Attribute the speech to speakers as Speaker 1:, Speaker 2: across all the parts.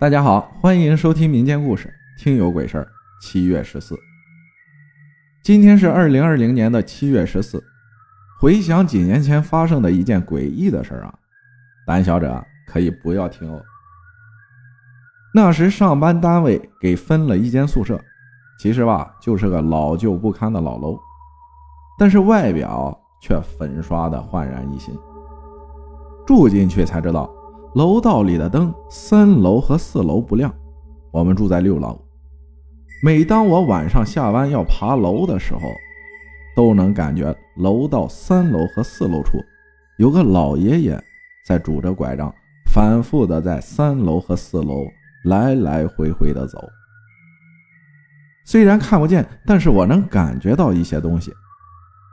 Speaker 1: 大家好，欢迎收听民间故事《听有鬼事儿》。七月十四，今天是二零二零年的七月十四。回想几年前发生的一件诡异的事儿啊，胆小者可以不要听哦。那时上班单位给分了一间宿舍，其实吧就是个老旧不堪的老楼，但是外表却粉刷的焕然一新。住进去才知道。楼道里的灯，三楼和四楼不亮。我们住在六楼。每当我晚上下班要爬楼的时候，都能感觉楼道三楼和四楼处有个老爷爷在拄着拐杖，反复的在三楼和四楼来来回回的走。虽然看不见，但是我能感觉到一些东西，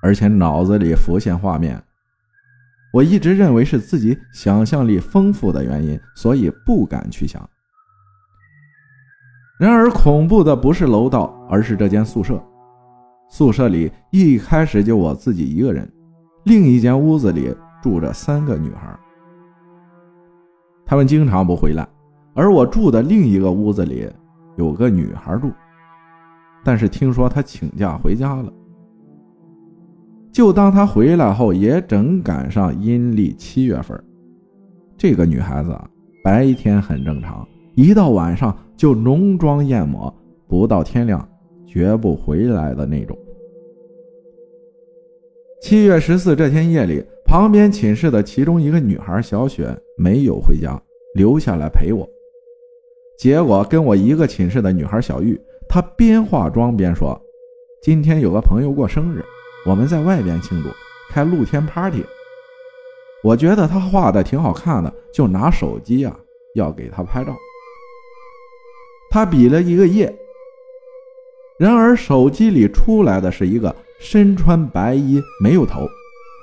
Speaker 1: 而且脑子里浮现画面。我一直认为是自己想象力丰富的原因，所以不敢去想。然而，恐怖的不是楼道，而是这间宿舍。宿舍里一开始就我自己一个人，另一间屋子里住着三个女孩，她们经常不回来。而我住的另一个屋子里有个女孩住，但是听说她请假回家了。就当他回来后，也正赶上阴历七月份。这个女孩子啊白天很正常，一到晚上就浓妆艳抹，不到天亮绝不回来的那种。七月十四这天夜里，旁边寝室的其中一个女孩小雪没有回家，留下来陪我。结果跟我一个寝室的女孩小玉，她边化妆边说：“今天有个朋友过生日。”我们在外边庆祝，开露天 party。我觉得他画的挺好看的，就拿手机啊要给他拍照。他比了一个耶，然而手机里出来的是一个身穿白衣、没有头、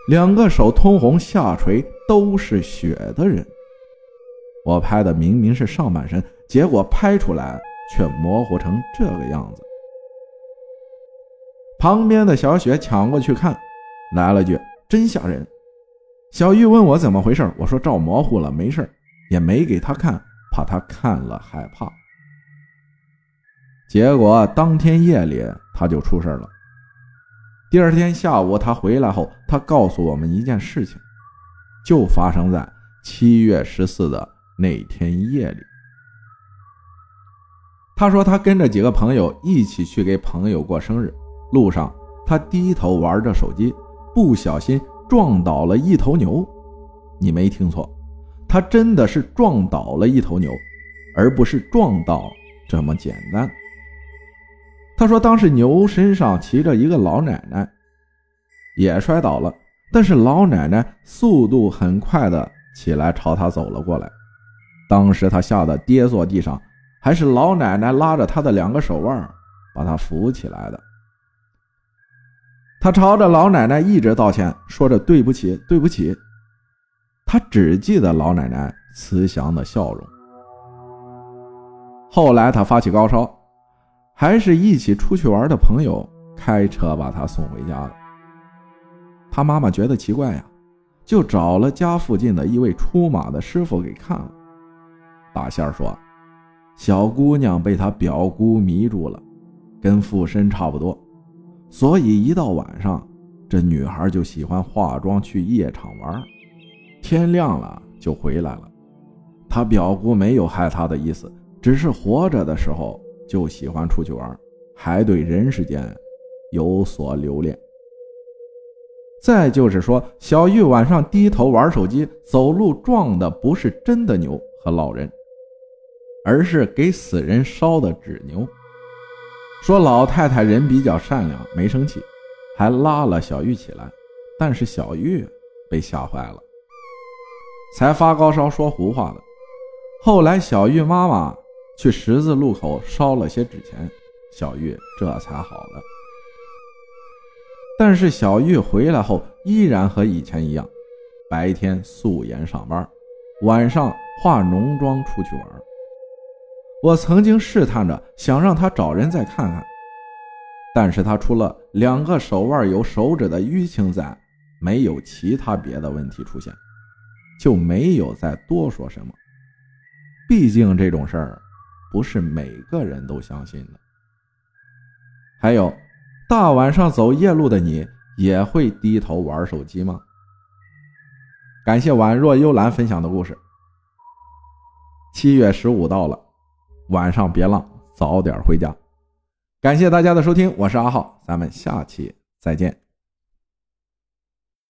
Speaker 1: 两个手通红、下垂都是血的人。我拍的明明是上半身，结果拍出来却模糊成这个样子。旁边的小雪抢过去看，来了句：“真吓人。”小玉问我怎么回事，我说照模糊了，没事也没给他看，怕他看了害怕。结果当天夜里他就出事了。第二天下午他回来后，他告诉我们一件事情，就发生在七月十四的那天夜里。他说他跟着几个朋友一起去给朋友过生日。路上，他低头玩着手机，不小心撞倒了一头牛。你没听错，他真的是撞倒了一头牛，而不是撞到这么简单。他说，当时牛身上骑着一个老奶奶，也摔倒了，但是老奶奶速度很快的起来朝他走了过来。当时他吓得跌坐地上，还是老奶奶拉着他的两个手腕，把他扶起来的。他朝着老奶奶一直道歉，说着对不起，对不起。他只记得老奶奶慈祥的笑容。后来他发起高烧，还是一起出去玩的朋友开车把他送回家了。他妈妈觉得奇怪呀，就找了家附近的一位出马的师傅给看了。大仙说，小姑娘被他表姑迷住了，跟附身差不多。所以一到晚上，这女孩就喜欢化妆去夜场玩，天亮了就回来了。她表姑没有害她的意思，只是活着的时候就喜欢出去玩，还对人世间有所留恋。再就是说，小玉晚上低头玩手机，走路撞的不是真的牛和老人，而是给死人烧的纸牛。说老太太人比较善良，没生气，还拉了小玉起来，但是小玉被吓坏了，才发高烧说胡话的。后来小玉妈妈去十字路口烧了些纸钱，小玉这才好了。但是小玉回来后依然和以前一样，白天素颜上班，晚上化浓妆出去玩。我曾经试探着想让他找人再看看，但是他除了两个手腕有手指的淤青在，没有其他别的问题出现，就没有再多说什么。毕竟这种事儿不是每个人都相信的。还有，大晚上走夜路的你也会低头玩手机吗？感谢宛若幽兰分享的故事。七月十五到了，晚上别浪，早点回家。感谢大家的收听，我是阿浩，咱们下期再见。